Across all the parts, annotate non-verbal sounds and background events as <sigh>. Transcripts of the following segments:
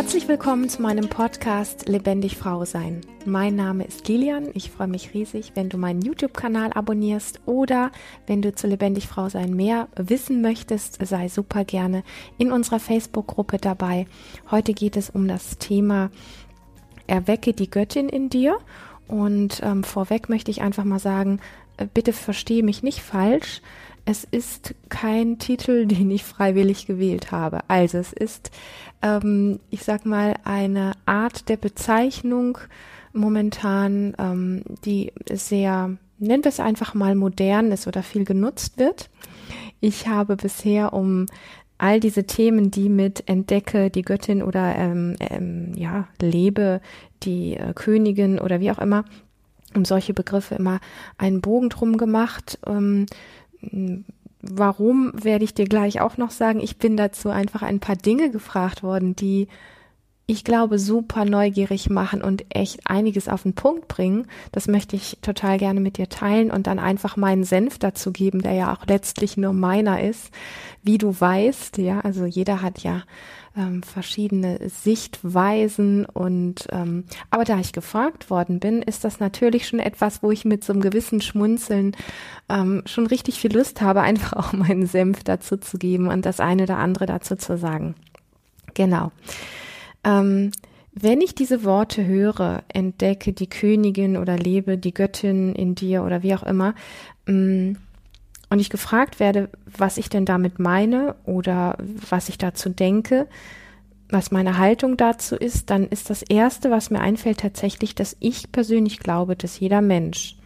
Herzlich willkommen zu meinem Podcast Lebendig Frau Sein. Mein Name ist Lilian. Ich freue mich riesig, wenn du meinen YouTube-Kanal abonnierst oder wenn du zu Lebendig Frau Sein mehr wissen möchtest, sei super gerne in unserer Facebook-Gruppe dabei. Heute geht es um das Thema Erwecke die Göttin in dir. Und ähm, vorweg möchte ich einfach mal sagen, äh, bitte verstehe mich nicht falsch. Es ist kein Titel, <laughs> den ich freiwillig gewählt habe. Also es ist, ähm, ich sag mal, eine Art der Bezeichnung momentan, ähm, die sehr, wir es einfach mal modern ist oder viel genutzt wird. Ich habe bisher um all diese Themen, die mit Entdecke die Göttin oder ähm, ähm, ja lebe die äh, Königin oder wie auch immer, um solche Begriffe immer einen Bogen drum gemacht. Ähm, warum werde ich dir gleich auch noch sagen. Ich bin dazu einfach ein paar Dinge gefragt worden, die ich glaube, super neugierig machen und echt einiges auf den Punkt bringen. Das möchte ich total gerne mit dir teilen und dann einfach meinen Senf dazu geben, der ja auch letztlich nur meiner ist. Wie du weißt, ja, also jeder hat ja ähm, verschiedene Sichtweisen und ähm, aber da ich gefragt worden bin, ist das natürlich schon etwas, wo ich mit so einem gewissen Schmunzeln ähm, schon richtig viel Lust habe, <laughs> einfach auch meinen Senf dazu zu geben und das eine oder andere dazu zu sagen. Genau. Ähm, wenn ich diese Worte höre, entdecke die Königin oder lebe die Göttin in dir oder wie auch immer, mm, und ich gefragt werde, was ich denn damit meine oder was ich dazu denke, was meine Haltung dazu ist, dann ist das Erste, was mir einfällt, tatsächlich, dass ich persönlich glaube, dass jeder Mensch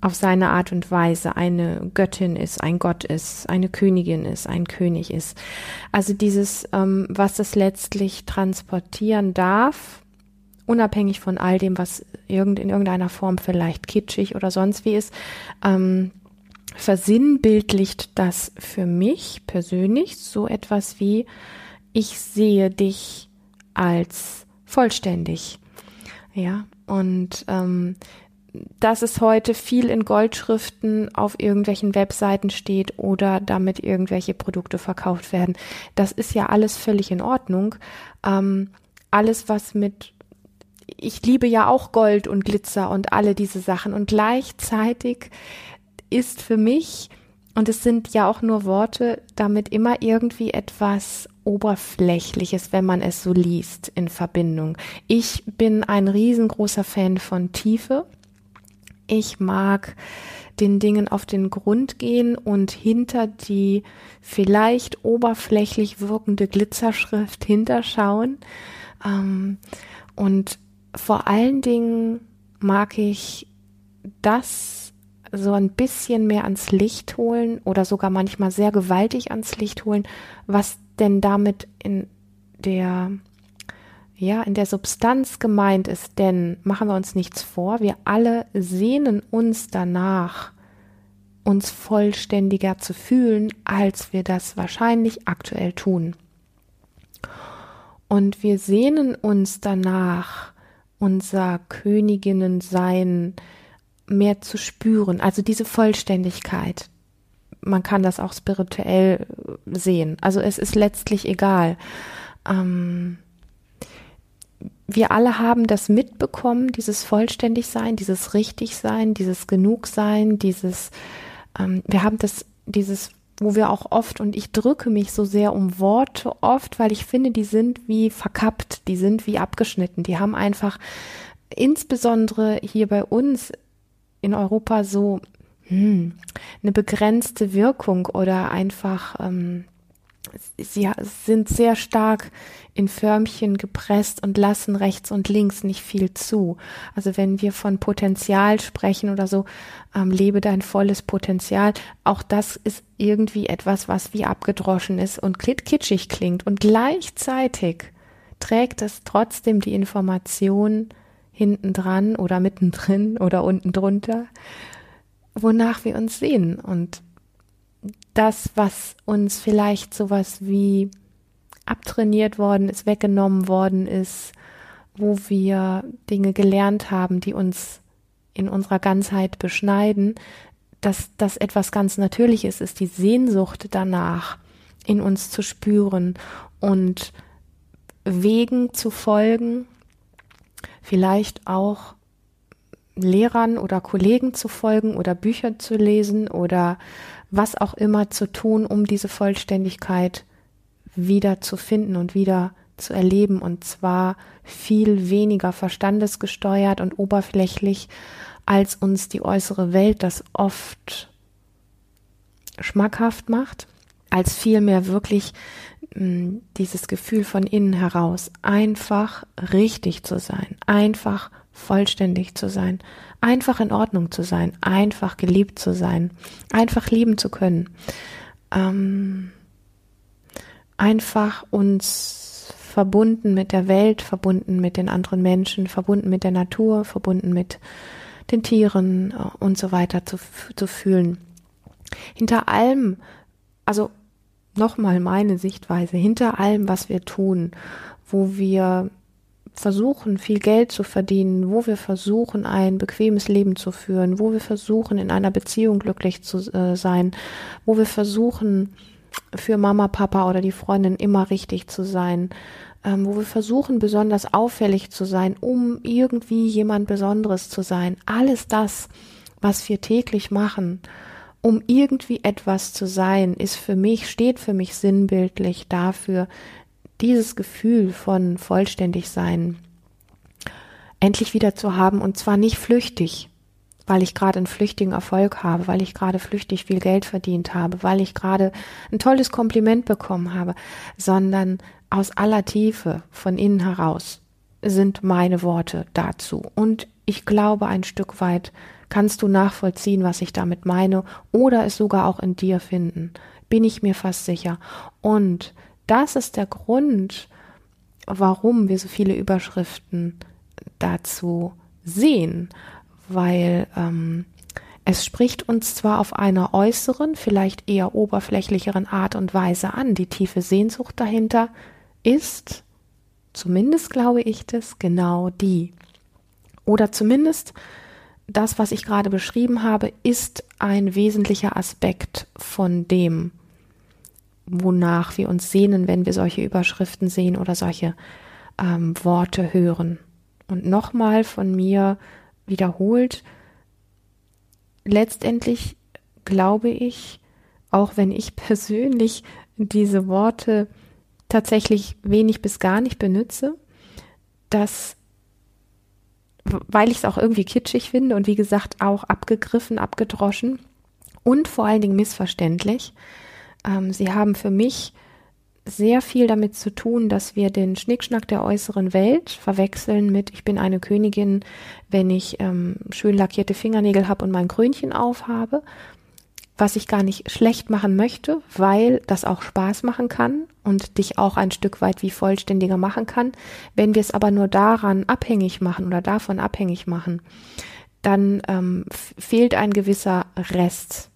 auf seine Art und Weise eine Göttin ist, ein Gott ist, eine Königin ist, ein König ist. Also dieses, ähm, was es letztlich transportieren darf, unabhängig von all dem, was irgend, in irgendeiner Form vielleicht kitschig oder sonst wie ist, ähm, versinnbildlicht das für mich persönlich so etwas wie, ich sehe dich als vollständig. Ja, und ähm, dass es heute viel in Goldschriften auf irgendwelchen Webseiten steht oder damit irgendwelche Produkte verkauft werden. Das ist ja alles völlig in Ordnung. Ähm, alles, was mit, ich liebe ja auch Gold und Glitzer und alle diese Sachen und gleichzeitig ist für mich, und es sind ja auch nur Worte, damit immer irgendwie etwas Oberflächliches, wenn man es so liest, in Verbindung. Ich bin ein riesengroßer Fan von Tiefe ich mag den Dingen auf den Grund gehen und hinter die vielleicht oberflächlich wirkende Glitzerschrift hinterschauen. Ähm, und vor allen Dingen mag ich das so ein bisschen mehr ans Licht holen oder sogar manchmal sehr gewaltig ans Licht holen, was denn damit in der ja, in der Substanz gemeint ist, denn machen wir uns nichts vor, wir alle sehnen uns danach, uns vollständiger zu fühlen, als wir das wahrscheinlich aktuell tun. Und wir sehnen uns danach, unser Königinnensein mehr zu spüren, also diese Vollständigkeit. Man kann das auch spirituell sehen. Also es ist letztlich egal. Ähm, wir alle haben das mitbekommen, dieses Vollständigsein, dieses Richtigsein, dieses Genugsein, dieses, ähm, wir haben das, dieses, wo wir auch oft, und ich drücke mich so sehr um Worte oft, weil ich finde, die sind wie verkappt, die sind wie abgeschnitten, die haben einfach insbesondere hier bei uns in Europa so hm, eine begrenzte Wirkung oder einfach ähm, sie sind sehr stark in Förmchen gepresst und lassen rechts und links nicht viel zu. Also wenn wir von Potenzial sprechen oder so, ähm, lebe dein volles Potenzial, auch das ist irgendwie etwas, was wie abgedroschen ist und kitschig klingt. Und gleichzeitig trägt es trotzdem die Information hinten dran oder mittendrin oder unten drunter, wonach wir uns sehen. Und das, was uns vielleicht sowas wie abtrainiert worden ist, weggenommen worden ist, wo wir Dinge gelernt haben, die uns in unserer Ganzheit beschneiden, dass das etwas ganz Natürliches ist, die Sehnsucht danach in uns zu spüren und Wegen zu folgen, vielleicht auch Lehrern oder Kollegen zu folgen oder Bücher zu lesen oder was auch immer zu tun, um diese Vollständigkeit wieder zu finden und wieder zu erleben. Und zwar viel weniger verstandesgesteuert und oberflächlich, als uns die äußere Welt das oft schmackhaft macht, als vielmehr wirklich mh, hm, dieses Gefühl von innen heraus, einfach richtig zu sein, einfach vollständig zu sein, einfach in Ordnung zu sein, einfach geliebt zu sein, einfach lieben zu können, ähm, einfach uns verbunden mit der Welt, verbunden mit den anderen Menschen, verbunden mit der Natur, verbunden mit den Tieren äh, und so weiter zu, zu fühlen. Hinter allem, also nochmal meine Sichtweise, hinter allem, was wir tun, wo wir versuchen, viel Geld zu verdienen, wo wir versuchen, ein bequemes Leben zu führen, wo wir versuchen, in einer Beziehung glücklich zu äh, sein, wo wir versuchen, für Mama, Papa oder die Freundin immer richtig zu sein, ähm, wo wir versuchen, besonders auffällig zu sein, um irgendwie jemand Besonderes zu sein. Alles das, was wir täglich machen, um irgendwie etwas zu sein, ist für mich, steht für mich sinnbildlich dafür, dieses Gefühl von vollständig sein endlich wieder zu haben und zwar nicht flüchtig, weil ich gerade einen flüchtigen Erfolg habe, weil ich gerade flüchtig viel Geld verdient habe, weil ich gerade ein tolles Kompliment bekommen habe, sondern aus aller Tiefe von innen heraus sind meine Worte dazu. Und ich glaube, ein Stück weit kannst du nachvollziehen, was ich damit meine oder es sogar auch in dir finden. Bin ich mir fast sicher. Und das ist der Grund, warum wir so viele Überschriften dazu sehen, weil ähm, es spricht uns zwar auf einer äußeren, vielleicht eher oberflächlicheren Art und Weise an, die tiefe Sehnsucht dahinter ist, zumindest glaube ich das, genau die. Oder zumindest das, was ich gerade beschrieben habe, ist ein wesentlicher Aspekt von dem, wonach wir uns sehnen, wenn wir solche Überschriften sehen oder solche ähm, Worte hören. Und nochmal von mir wiederholt, letztendlich glaube ich, auch wenn ich <laughs> persönlich diese Worte tatsächlich wenig bis gar nicht benutze, dass, weil ich es auch irgendwie kitschig finde und wie gesagt auch abgegriffen, abgedroschen und vor allen Dingen missverständlich, ähm, sie haben für mich sehr viel damit zu tun, dass wir den Schnickschnack der äußeren Welt verwechseln mit ich bin eine Königin, wenn ich ähm, schön lackierte Fingernägel habe und mein Krönchen aufhabe, was ich gar nicht schlecht machen möchte, weil das auch Spaß machen kann und dich auch ein Stück weit wie vollständiger machen kann. Wenn wir es aber nur daran abhängig machen oder davon abhängig machen, dann ähm, fehlt ein gewisser Rest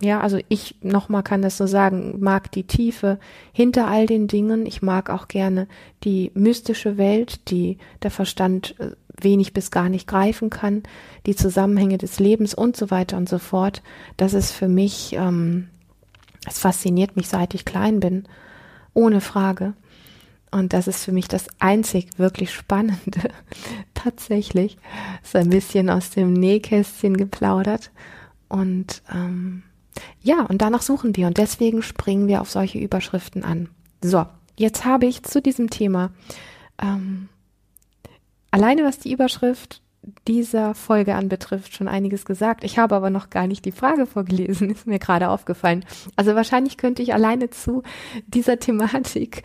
ja, also ich nochmal kann das so sagen, mag die Tiefe hinter all den Dingen. Ich mag auch gerne die mystische Welt, die der Verstand äh, wenig bis gar nicht greifen kann, die Zusammenhänge des Lebens und so weiter und so fort. Das ist für mich, ähm, es fasziniert mich, seit ich klein bin, ohne Frage. Und das ist für mich das einzig wirklich Spannende. <laughs> Tatsächlich. So ein bisschen aus dem Nähkästchen geplaudert. Und ähm, ja, und danach suchen wir und deswegen springen wir auf solche Überschriften an. So, jetzt habe ich zu diesem Thema ähm, alleine was die Überschrift dieser Folge anbetrifft, schon einiges gesagt. Ich habe aber noch gar nicht die Frage vorgelesen, <laughs> ist mir gerade aufgefallen. Also wahrscheinlich könnte ich alleine zu dieser Thematik,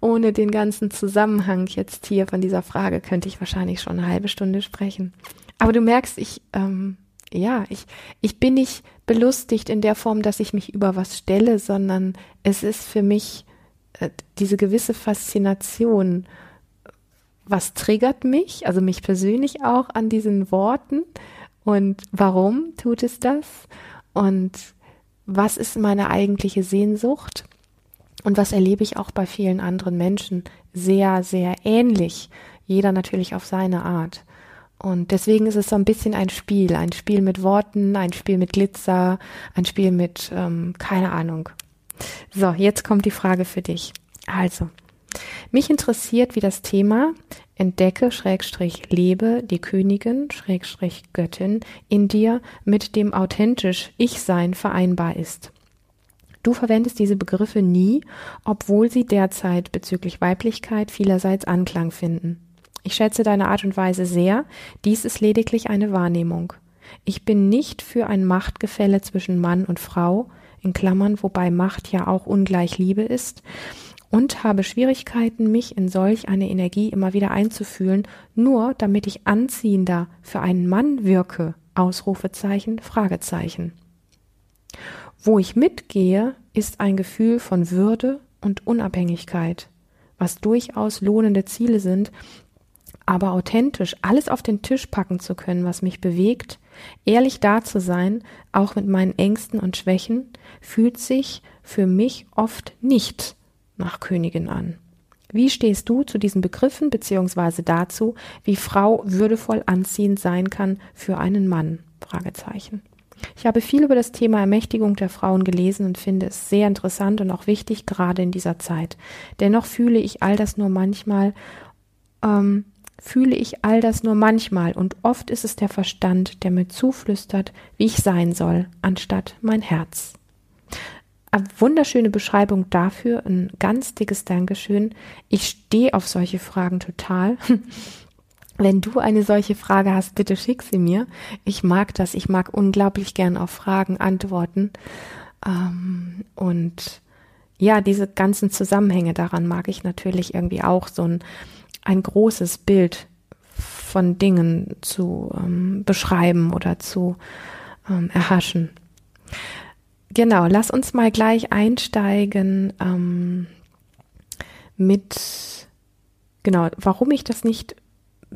ohne den ganzen Zusammenhang jetzt hier von dieser Frage, könnte ich wahrscheinlich schon eine halbe Stunde sprechen. Aber du merkst, ich ähm, ja, ich, ich bin nicht belustigt in der Form, dass ich mich über was stelle, sondern es ist für mich äh, diese gewisse Faszination. Was triggert mich, also mich persönlich auch an diesen Worten und warum tut es das und was ist meine eigentliche Sehnsucht und was erlebe ich auch bei vielen anderen Menschen sehr, sehr ähnlich, jeder natürlich auf seine Art. Und deswegen ist es so ein bisschen ein Spiel, ein Spiel mit Worten, ein Spiel mit Glitzer, ein Spiel mit, ähm, keine Ahnung. So, jetzt kommt die Frage für dich. Also, Mich interessiert, wie das Thema Entdecke, Schrägstrich, lebe die Königin, Schrägstrich, Göttin in dir mit dem authentisch Ich-Sein vereinbar ist. Du verwendest diese Begriffe nie, obwohl sie derzeit bezüglich Weiblichkeit vielerseits Anklang finden. Ich schätze deine Art und Weise sehr, dies ist lediglich eine Wahrnehmung. Ich bin nicht für ein Machtgefälle zwischen Mann und Frau, in Klammern, wobei Macht ja auch ungleich Liebe ist, und habe Schwierigkeiten, mich in solch eine Energie immer wieder einzufühlen, nur damit ich anziehender für einen Mann wirke. Ausrufezeichen, Fragezeichen. Wo ich mitgehe, ist ein Gefühl von Würde und Unabhängigkeit, was durchaus lohnende Ziele sind, aber authentisch alles auf den Tisch packen zu können, was mich bewegt, ehrlich da zu sein, auch mit meinen Ängsten und Schwächen, fühlt sich für mich oft nicht nach Königin an. Wie stehst du zu diesen Begriffen beziehungsweise dazu, wie Frau würdevoll anziehend sein kann für einen Mann? Fragezeichen. Ich habe viel über das Thema Ermächtigung der Frauen gelesen und finde es sehr interessant und auch wichtig, gerade in dieser Zeit. Dennoch fühle ich all das nur manchmal, ähm, fühle ich all das nur manchmal und oft ist es der Verstand, der mir zuflüstert, wie ich sein soll, anstatt mein Herz. Eine wunderschöne Beschreibung dafür, ein ganz dickes Dankeschön. Ich stehe auf solche Fragen total. <laughs> Wenn du eine solche Frage hast, bitte schick sie mir. Ich mag das. Ich mag unglaublich gern auf Fragen antworten. Ähm, und ja, diese ganzen Zusammenhänge daran mag ich natürlich irgendwie auch so ein, ein großes Bild von Dingen zu ähm, beschreiben oder zu ähm, erhaschen. Genau, lass uns mal gleich einsteigen ähm, mit, genau, warum ich das nicht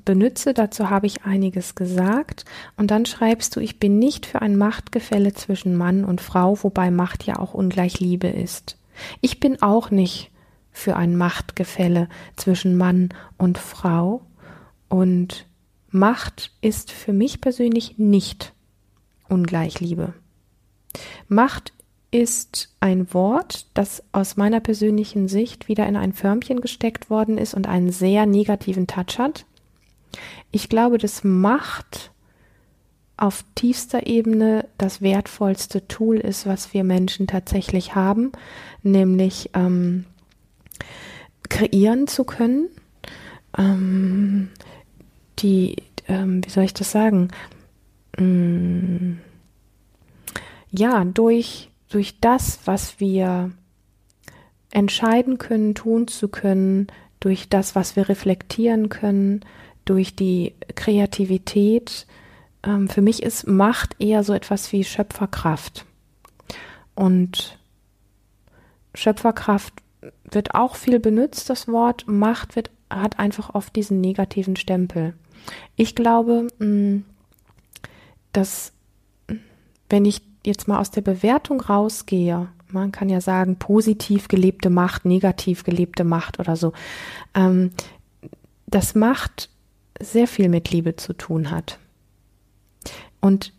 benütze, dazu habe ich einiges gesagt. Und dann schreibst du, ich bin nicht für ein Machtgefälle zwischen Mann und Frau, wobei Macht ja auch ungleich Liebe ist. Ich bin auch nicht für ein Machtgefälle zwischen Mann und Frau. Und Macht ist für mich persönlich nicht ungleich Liebe. Macht ist ein Wort, das aus meiner persönlichen Sicht wieder in ein Förmchen gesteckt worden ist und einen sehr negativen Touch hat. Ich glaube, dass Macht auf tiefster Ebene das wertvollste Tool ist, was wir Menschen tatsächlich haben, nämlich ähm, kreieren zu können, ähm, die, ähm, wie soll ich das sagen, ähm, ja, durch, durch das, was wir entscheiden können, tun zu können, durch das, was wir reflektieren können, durch die Kreativität. Ähm, für mich ist Macht eher so etwas wie Schöpferkraft. Und Schöpferkraft wird auch viel benutzt, das Wort. Macht wird, hat einfach oft diesen negativen Stempel. Ich glaube, mm, dass wenn ich jetzt mal aus der Bewertung rausgehe, man kann ja sagen, positiv gelebte Macht, negativ gelebte Macht oder so, ähm, dass Macht sehr viel mit Liebe zu tun hat. Und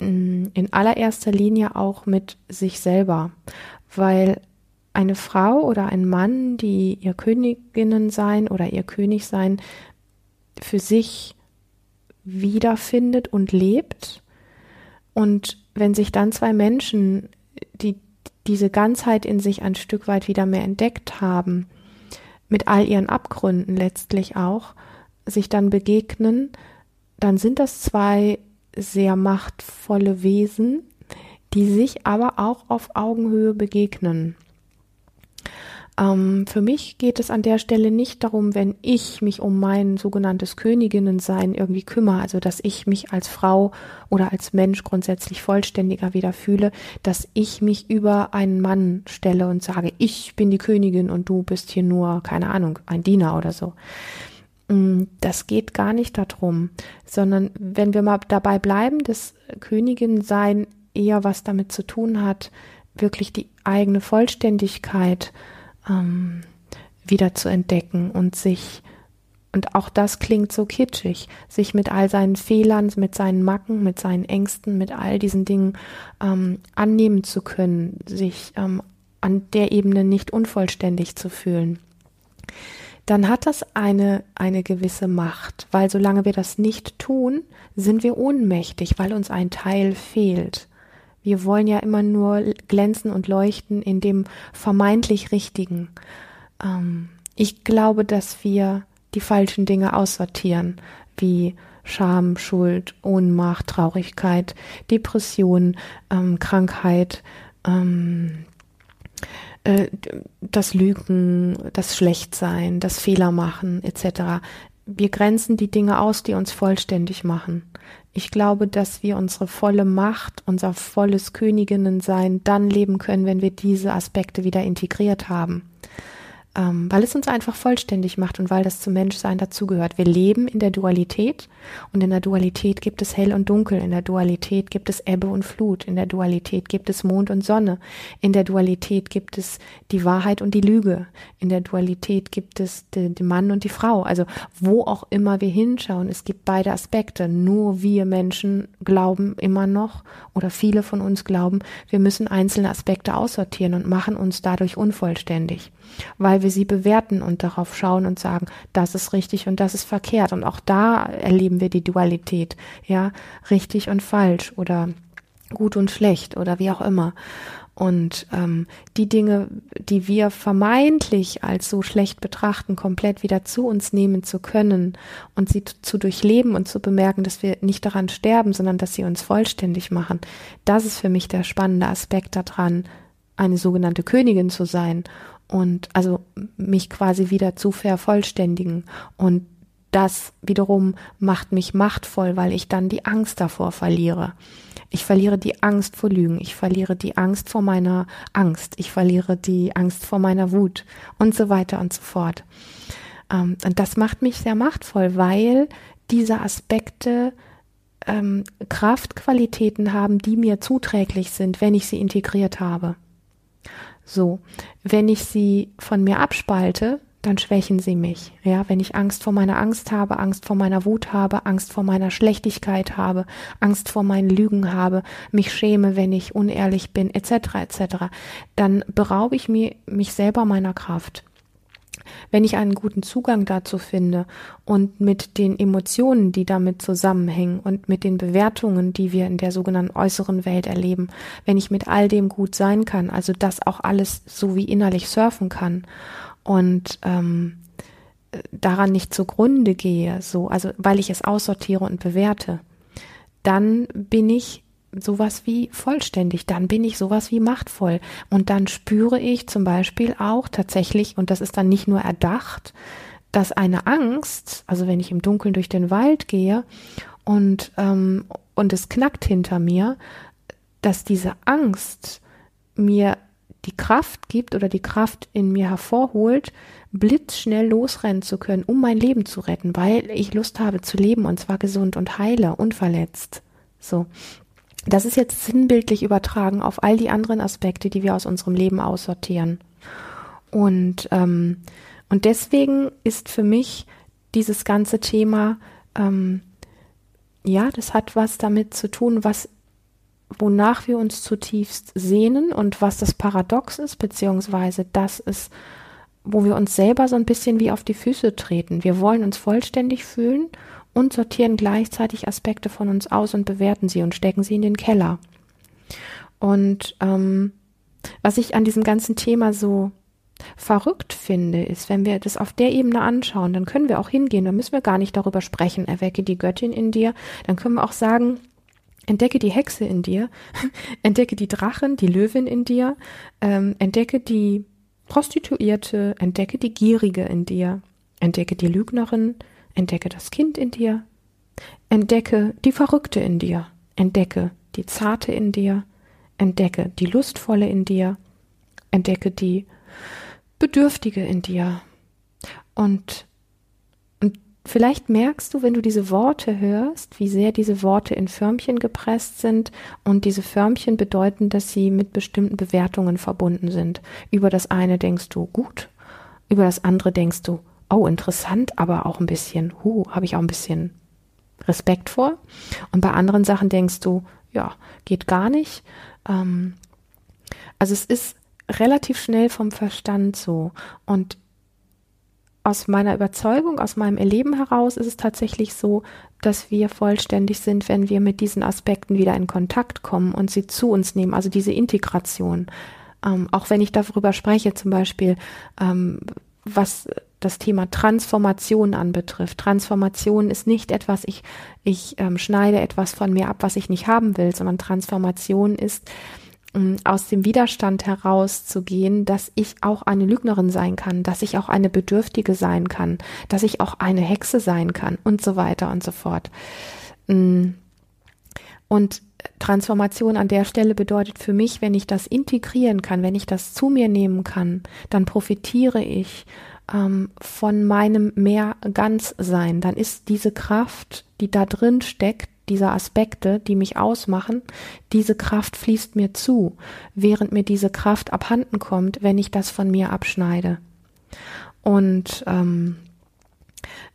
mm, in allererster Linie auch mit sich selber, weil eine Frau oder ein Mann, die ihr Königinnen sein oder ihr König sein, für sich wiederfindet und lebt und wenn sich dann zwei Menschen, die diese Ganzheit in sich ein Stück weit wieder mehr entdeckt haben, mit all ihren Abgründen letztlich auch, sich dann begegnen, dann sind das zwei sehr machtvolle Wesen, die sich aber auch auf Augenhöhe begegnen. Ähm, für mich geht es an der Stelle nicht darum, wenn ich mich um mein sogenanntes Königinnensein irgendwie kümmere, also dass ich mich als Frau oder als Mensch grundsätzlich vollständiger wieder fühle, dass ich mich über einen Mann stelle und sage, ich bin die Königin und du bist hier nur, keine Ahnung, ein Diener oder so. Mm, das geht gar nicht darum, sondern wenn wir mal dabei bleiben, dass Königin eher was damit zu tun hat, wirklich die eigene Vollständigkeit ähm, wieder zu entdecken und sich, und auch das klingt so kitschig, sich mit all seinen Fehlern, mit seinen Macken, mit seinen Ängsten, mit all diesen Dingen ähm, annehmen zu können, sich ähm, an der Ebene nicht unvollständig zu fühlen. dann hat das eine, eine gewisse Macht, weil solange wir das nicht tun, sind wir ohnmächtig, weil uns ein Teil fehlt. Wir wollen ja immer nur glänzen und leuchten in dem vermeintlich Richtigen. Ähm, ich glaube, dass wir die falschen Dinge aussortieren, wie Scham, Schuld, Ohnmacht, Traurigkeit, Depression, ähm, Krankheit, ähm, äh, das Lügen, das Schlechtsein, das Fehler machen etc. Wir grenzen die Dinge aus, die uns vollständig machen. Ich glaube, dass wir unsere volle Macht, unser volles Königinnensein dann leben können, wenn wir diese Aspekte wieder integriert haben ähm, weil es uns einfach vollständig macht und weil das zum Menschsein dazugehört. Wir leben in der Dualität und in der Dualität gibt es hell und dunkel, in der Dualität gibt es Ebbe und Flut, in der Dualität gibt es Mond und Sonne, in der Dualität gibt es die Wahrheit und die Lüge, in der Dualität gibt es den, den Mann und die Frau. Also wo auch immer wir hinschauen, es gibt beide Aspekte. Nur wir Menschen glauben immer noch oder viele von uns glauben, wir müssen einzelne Aspekte aussortieren und machen uns dadurch unvollständig weil wir sie bewerten und darauf schauen und sagen, das ist richtig und das ist verkehrt. Und auch da erleben wir die Dualität, ja, richtig und falsch oder gut und schlecht oder wie auch immer. Und ähm, die Dinge, die wir vermeintlich als so schlecht betrachten, komplett wieder zu uns nehmen zu können und sie zu durchleben und zu bemerken, dass wir nicht daran sterben, sondern dass sie uns vollständig machen, das ist für mich der spannende Aspekt daran, eine sogenannte Königin zu sein und also mich quasi wieder zu vervollständigen. Und das wiederum macht mich machtvoll, weil ich dann die Angst davor verliere. Ich verliere die Angst vor Lügen, ich verliere die Angst vor meiner Angst, ich verliere die Angst vor meiner Wut und so weiter und so fort. Ähm, und das macht mich sehr machtvoll, weil diese Aspekte ähm, Kraftqualitäten haben, die mir zuträglich sind, wenn ich sie integriert habe. So, wenn ich sie von mir abspalte, dann schwächen sie mich. Ja, wenn ich Angst vor meiner Angst habe, Angst vor meiner Wut habe, Angst vor meiner Schlechtigkeit habe, Angst vor meinen Lügen habe, mich schäme, wenn ich unehrlich bin, etc., etc., dann beraube ich mir, mich selber meiner Kraft. Wenn ich einen guten Zugang dazu finde und mit den Emotionen, die damit zusammenhängen und mit den Bewertungen, die wir in der sogenannten äußeren Welt erleben, wenn ich mit all dem gut sein kann, also das auch alles so wie innerlich surfen kann und ähm, daran nicht zugrunde gehe, so, also weil ich es aussortiere und bewerte, dann bin ich sowas wie vollständig, dann bin ich sowas wie machtvoll. Und dann spüre ich zum Beispiel auch tatsächlich, und das ist dann nicht nur erdacht, dass eine Angst, also wenn ich im Dunkeln durch den Wald gehe und, ähm, und es knackt hinter mir, dass diese Angst mir die Kraft gibt oder die Kraft in mir hervorholt, blitzschnell losrennen zu können, um mein Leben zu retten, weil ich Lust habe zu leben und zwar gesund und heile, unverletzt. So. Das ist jetzt sinnbildlich übertragen auf all die anderen Aspekte, die wir aus unserem Leben aussortieren. Und, ähm, und deswegen ist für mich dieses ganze Thema, ähm, ja, das hat was damit zu tun, was, wonach wir uns zutiefst sehnen und was das Paradox ist, beziehungsweise das ist, wo wir uns selber so ein bisschen wie auf die Füße treten. Wir wollen uns vollständig fühlen und sortieren gleichzeitig Aspekte von uns aus und bewerten sie und stecken sie in den Keller. Und ähm, was ich an diesem ganzen Thema so verrückt finde, ist, wenn wir das auf der Ebene anschauen, dann können wir auch hingehen, dann müssen wir gar nicht darüber sprechen, erwecke die Göttin in dir, dann können wir auch sagen, entdecke die Hexe in dir, <laughs> entdecke die Drachen, die Löwin in dir, ähm, entdecke die Prostituierte, entdecke die Gierige in dir, entdecke die Lügnerin, Entdecke das Kind in dir. Entdecke die Verrückte in dir. Entdecke die Zarte in dir. Entdecke die Lustvolle in dir. Entdecke die Bedürftige in dir. Und, und vielleicht merkst du, wenn du diese Worte hörst, wie sehr diese Worte in Förmchen gepresst sind und diese Förmchen bedeuten, dass sie mit bestimmten Bewertungen verbunden sind. Über das eine denkst du gut, über das andere denkst du oh, interessant, aber auch ein bisschen, hu, habe ich auch ein bisschen Respekt vor. Und bei anderen Sachen denkst du, ja, geht gar nicht. Ähm, also es ist relativ schnell vom Verstand so. Und aus meiner Überzeugung, aus meinem Erleben heraus ist es tatsächlich so, dass wir vollständig sind, wenn wir mit diesen Aspekten wieder in Kontakt kommen und sie zu uns nehmen, also diese Integration. Ähm, auch wenn ich darüber spreche, zum Beispiel, ähm, was das Thema Transformation anbetrifft. Transformation ist nicht etwas, ich, ich ähm, schneide etwas von mir ab, was ich nicht haben will, sondern Transformation ist, aus dem Widerstand herauszugehen, dass ich auch eine Lügnerin sein kann, dass ich auch eine Bedürftige sein kann, dass ich auch eine Hexe sein kann und so weiter und so fort. Mm. Und Transformation an der Stelle bedeutet für mich, wenn ich das integrieren kann, wenn ich das zu mir nehmen kann, dann profitiere ich ähm, von meinem mehr Ganzsein. Dann ist diese Kraft, die da drin steckt, dieser Aspekte, die mich ausmachen, diese Kraft fließt mir zu, während mir diese Kraft abhanden kommt, wenn ich das von mir abschneide. Und ähm,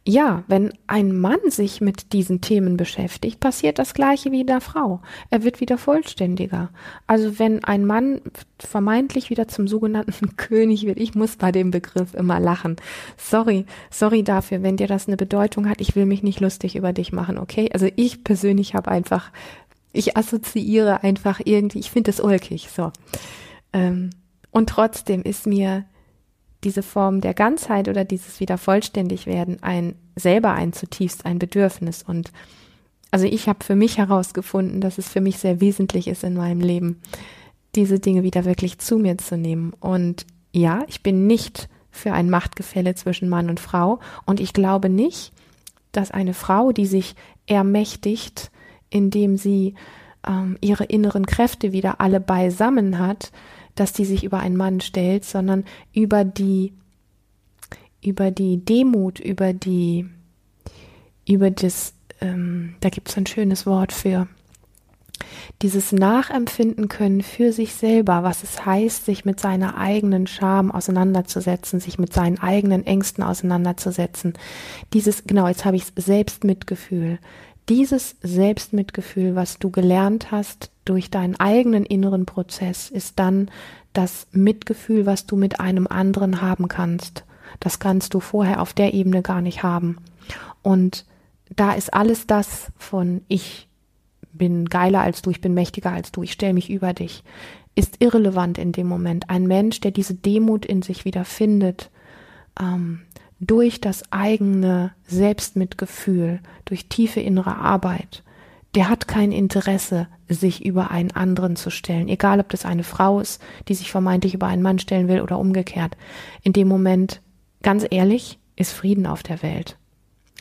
ja, wenn ein Mann sich mit diesen Themen beschäftigt, passiert das gleiche wie in der Frau. Er wird wieder vollständiger. Also wenn ein Mann vermeintlich wieder zum sogenannten <laughs> König wird, ich muss bei dem Begriff immer lachen. Sorry, sorry dafür, wenn dir das eine Bedeutung hat. Ich will mich nicht lustig über dich machen, okay? Also ich persönlich habe einfach, ich assoziiere einfach irgendwie, ich finde es ulkig, so. Ähm, und trotzdem ist mir diese Form der Ganzheit oder dieses wieder vollständig werden ein selber ein zutiefst ein Bedürfnis und also ich habe für mich herausgefunden, dass es für mich sehr wesentlich ist in meinem Leben, diese Dinge wieder wirklich zu mir zu nehmen. Und ja, ich bin nicht für ein Machtgefälle zwischen Mann und Frau und ich glaube nicht, dass eine Frau, die sich ermächtigt, indem sie ähm, ihre inneren Kräfte wieder alle beisammen hat, dass die sich über einen Mann stellt, sondern über die, über die Demut, über die, über das, ähm, da gibt es ein schönes Wort für, dieses Nachempfinden können für sich selber, was es heißt, sich mit seiner eigenen Scham auseinanderzusetzen, sich mit seinen eigenen Ängsten auseinanderzusetzen. Dieses, genau, jetzt habe ich Selbstmitgefühl. Dieses Selbstmitgefühl, was du gelernt hast, durch deinen eigenen inneren Prozess ist dann das Mitgefühl, was du mit einem anderen haben kannst. Das kannst du vorher auf der Ebene gar nicht haben. Und da ist alles das von ich bin geiler als du, ich bin mächtiger als du, ich stelle mich über dich, ist irrelevant in dem Moment. Ein Mensch, der diese Demut in sich wieder findet, ähm, durch das eigene Selbstmitgefühl, durch tiefe innere Arbeit, der hat kein Interesse, sich über einen anderen zu stellen, egal ob das eine Frau ist, die sich vermeintlich über einen Mann stellen will oder umgekehrt. In dem Moment, ganz ehrlich, ist Frieden auf der Welt.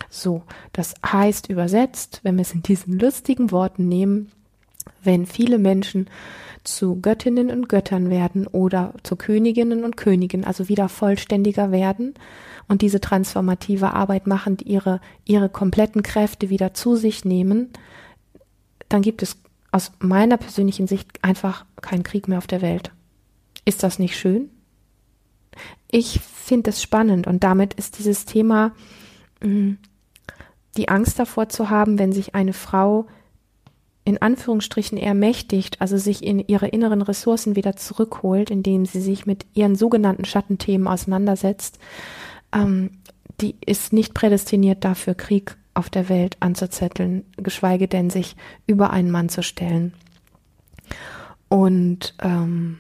So, das heißt übersetzt, wenn wir es in diesen lustigen Worten nehmen, wenn viele Menschen zu Göttinnen und Göttern werden oder zu Königinnen und Königen, also wieder vollständiger werden und diese transformative Arbeit machen, ihre, ihre kompletten Kräfte wieder zu sich nehmen, dann gibt es aus meiner persönlichen Sicht einfach keinen Krieg mehr auf der Welt. Ist das nicht schön? Ich finde es spannend und damit ist dieses Thema mm, die Angst davor zu haben, wenn sich eine Frau in Anführungsstrichen ermächtigt, also sich in ihre inneren Ressourcen wieder zurückholt, indem sie sich mit ihren sogenannten Schattenthemen auseinandersetzt, ähm, die ist nicht prädestiniert dafür, Krieg auf der Welt anzuzetteln, geschweige denn sich über einen Mann zu stellen. Und ähm,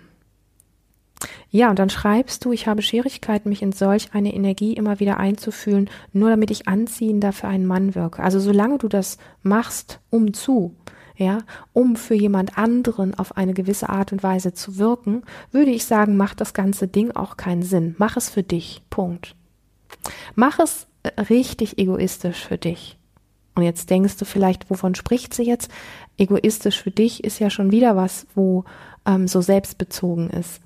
ja, und dann schreibst du, ich habe Schwierigkeiten, mich in solch eine Energie immer wieder einzufühlen, nur damit ich anziehender für einen Mann wirke. Also solange du das machst, um zu, ja, um für jemand anderen auf eine gewisse Art und Weise zu wirken, würde ich sagen, macht das ganze Ding auch keinen Sinn. Mach es für dich. Punkt. Mach es richtig egoistisch für dich. Und jetzt denkst du vielleicht, wovon spricht sie jetzt? Egoistisch für dich ist ja schon wieder was, wo ähm, so selbstbezogen ist.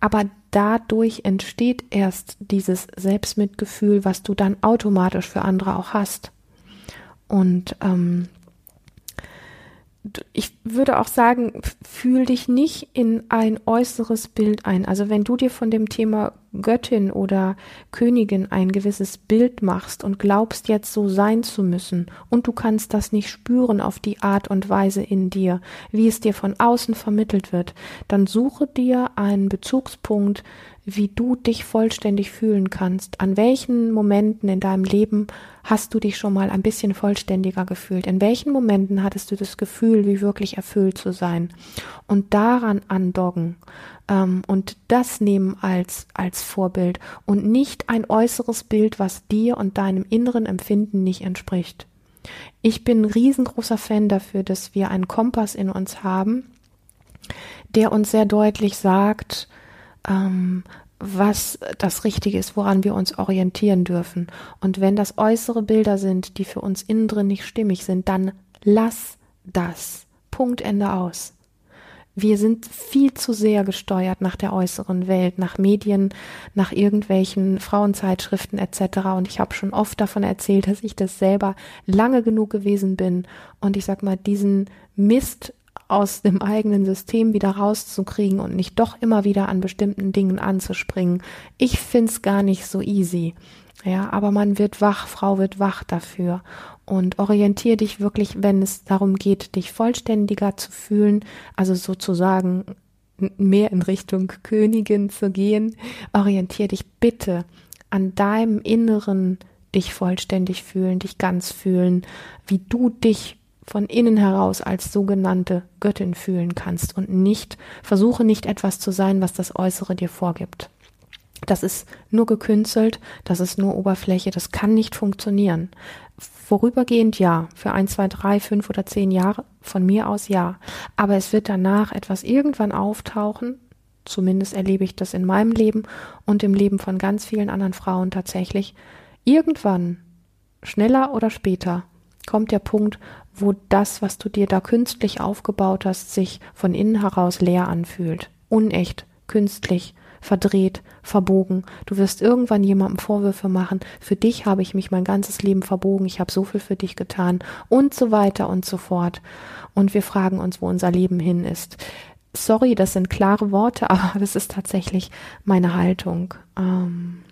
Aber dadurch entsteht erst dieses Selbstmitgefühl, was du dann automatisch für andere auch hast. Und ähm, ich würde auch sagen, fühl dich nicht in ein äußeres Bild ein. Also wenn du dir von dem Thema Göttin oder Königin ein gewisses Bild machst und glaubst jetzt so sein zu müssen und du kannst das nicht spüren auf die Art und Weise in dir, wie es dir von außen vermittelt wird, dann suche dir einen Bezugspunkt, wie du dich vollständig fühlen kannst. An welchen Momenten in deinem Leben hast du dich schon mal ein bisschen vollständiger gefühlt? In welchen Momenten hattest du das Gefühl, wie wirklich erfüllt zu sein? Und daran andoggen ähm, und das nehmen als, als Vorbild und nicht ein äußeres Bild, was dir und deinem inneren Empfinden nicht entspricht. Ich bin ein riesengroßer Fan dafür, dass wir einen Kompass in uns haben, der uns sehr deutlich sagt, ähm, was das Richtige ist, woran wir uns orientieren dürfen. Und wenn das äußere Bilder sind, die für uns innen drin nicht stimmig sind, dann lass das. Punkt Ende aus. Wir sind viel zu sehr gesteuert nach der äußeren Welt, nach Medien, nach irgendwelchen Frauenzeitschriften etc. Und ich habe schon oft davon erzählt, dass ich das selber lange genug gewesen bin und ich sag mal diesen Mist aus dem eigenen System wieder rauszukriegen und nicht doch immer wieder an bestimmten Dingen anzuspringen. Ich find's gar nicht so easy. Ja, aber man wird wach, Frau wird wach dafür. Und orientier dich wirklich, wenn es darum geht, dich vollständiger zu fühlen, also sozusagen mehr in Richtung <laughs> Königin zu gehen, orientier dich bitte an deinem Inneren dich vollständig fühlen, dich ganz fühlen, wie du dich von innen heraus als sogenannte Göttin fühlen kannst und nicht, versuche nicht etwas zu sein, was das Äußere dir vorgibt. Das ist nur gekünstelt, das ist nur Oberfläche, das kann nicht funktionieren. Vorübergehend ja, für ein, zwei, drei, fünf oder zehn Jahre von mir aus ja. Aber es wird danach etwas irgendwann auftauchen, zumindest erlebe ich das in meinem Leben und im Leben von ganz vielen anderen Frauen tatsächlich. Irgendwann, schneller oder später, kommt der Punkt, wo das, was du dir da künstlich aufgebaut hast, sich von innen heraus leer anfühlt. Unecht, künstlich, verdreht, verbogen. Du wirst irgendwann jemandem Vorwürfe machen, für dich habe ich mich mein ganzes Leben verbogen, ich habe so viel für dich getan und so weiter und so fort. Und wir fragen uns, wo unser Leben hin ist. Sorry, das sind klare Worte, <laughs> aber das ist tatsächlich meine Haltung. Ähm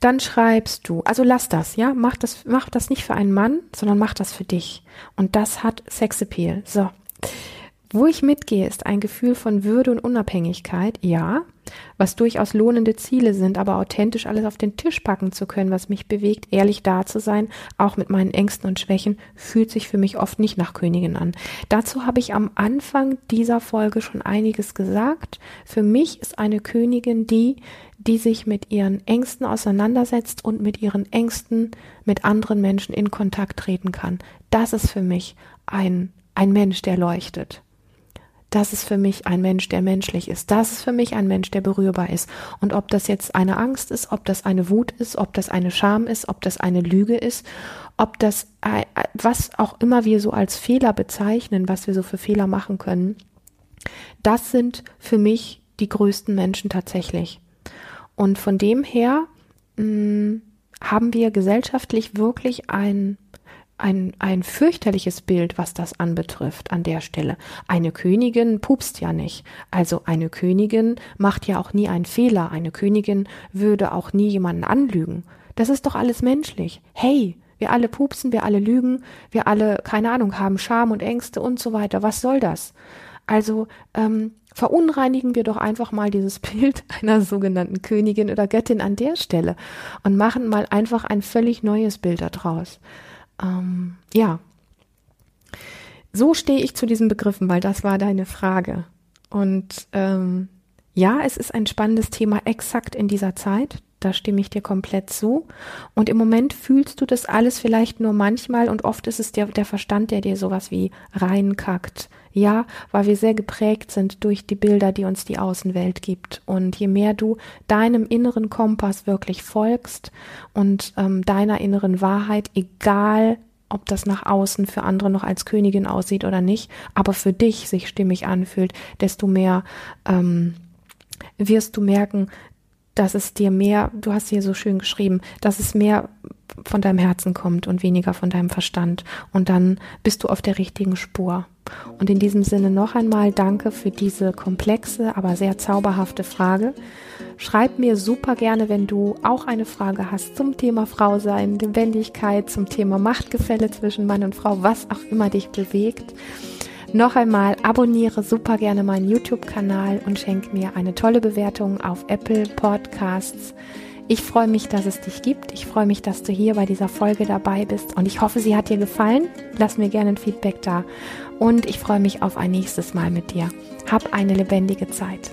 dann schreibst du, also lass das, ja, mach das, mach das nicht für einen Mann, sondern mach das für dich. Und das hat Sexappeal. So. Wo ich mitgehe, ist ein Gefühl von Würde und Unabhängigkeit, ja, was durchaus lohnende Ziele sind, aber authentisch alles auf den Tisch packen zu können, was mich bewegt, ehrlich da zu sein, auch mit meinen Ängsten und Schwächen, fühlt sich für mich oft nicht nach Königin an. Dazu habe ich am Anfang dieser Folge schon einiges gesagt. Für mich ist eine Königin die, die sich mit ihren Ängsten auseinandersetzt und mit ihren Ängsten mit anderen Menschen in Kontakt treten kann. Das ist für mich ein, ein Mensch, der leuchtet das ist für mich ein Mensch, der menschlich ist. Das ist für mich ein Mensch, der berührbar ist. Und ob das jetzt eine Angst ist, ob das eine Wut ist, ob das eine Scham ist, ob das eine Lüge ist, ob das, äh, was auch immer wir so als Fehler bezeichnen, was wir so für Fehler machen können, das sind für mich die größten Menschen tatsächlich. Und von dem her mh, mm, haben wir gesellschaftlich wirklich ein ein, ein fürchterliches Bild, was das anbetrifft an der Stelle. Eine Königin pupst ja nicht. Also eine Königin macht ja auch nie einen Fehler. Eine Königin würde auch nie jemanden anlügen. Das ist doch alles menschlich. Hey, wir alle pupsen, wir alle lügen, wir alle, keine Ahnung, haben Scham und Ängste und so weiter. Was soll das? Also ähm, verunreinigen wir doch einfach mal dieses <laughs> Bild einer sogenannten Königin oder Göttin an der Stelle und machen mal einfach ein völlig neues Bild daraus. Ähm, ja, so stehe ich zu diesen Begriffen, weil das war deine Frage. Und ähm, ja, es ist ein spannendes Thema exakt in dieser Zeit. Da stimme ich dir komplett zu. Und im Moment fühlst du das alles vielleicht nur manchmal und oft ist es der, der Verstand, der dir sowas wie reinkackt. Ja, weil wir sehr geprägt sind durch die Bilder, die uns die Außenwelt gibt. Und je mehr du deinem inneren Kompass wirklich folgst und ähm, deiner inneren Wahrheit, egal ob das nach außen für andere noch als Königin aussieht oder nicht, aber für dich sich stimmig anfühlt, desto mehr ähm, wirst du merken, dass es dir mehr, du hast hier so schön geschrieben, dass es mehr von deinem Herzen kommt und weniger von deinem Verstand. Und dann bist du auf der richtigen Spur. Und in diesem Sinne noch einmal danke für diese komplexe, aber sehr zauberhafte Frage. Schreib mir super gerne, wenn du auch eine Frage hast zum Thema Frau sein, Lebendigkeit, zum Thema Machtgefälle zwischen Mann und Frau, was auch immer dich bewegt. Noch einmal abonniere super gerne meinen YouTube-Kanal und schenk mir eine tolle Bewertung auf Apple Podcasts. Ich freue mich, dass es dich gibt. Ich freue mich, dass du hier bei dieser Folge dabei bist und ich hoffe, sie hat dir gefallen. Lass mir gerne ein Feedback da und ich freue mich auf ein nächstes Mal mit dir. Hab eine lebendige Zeit.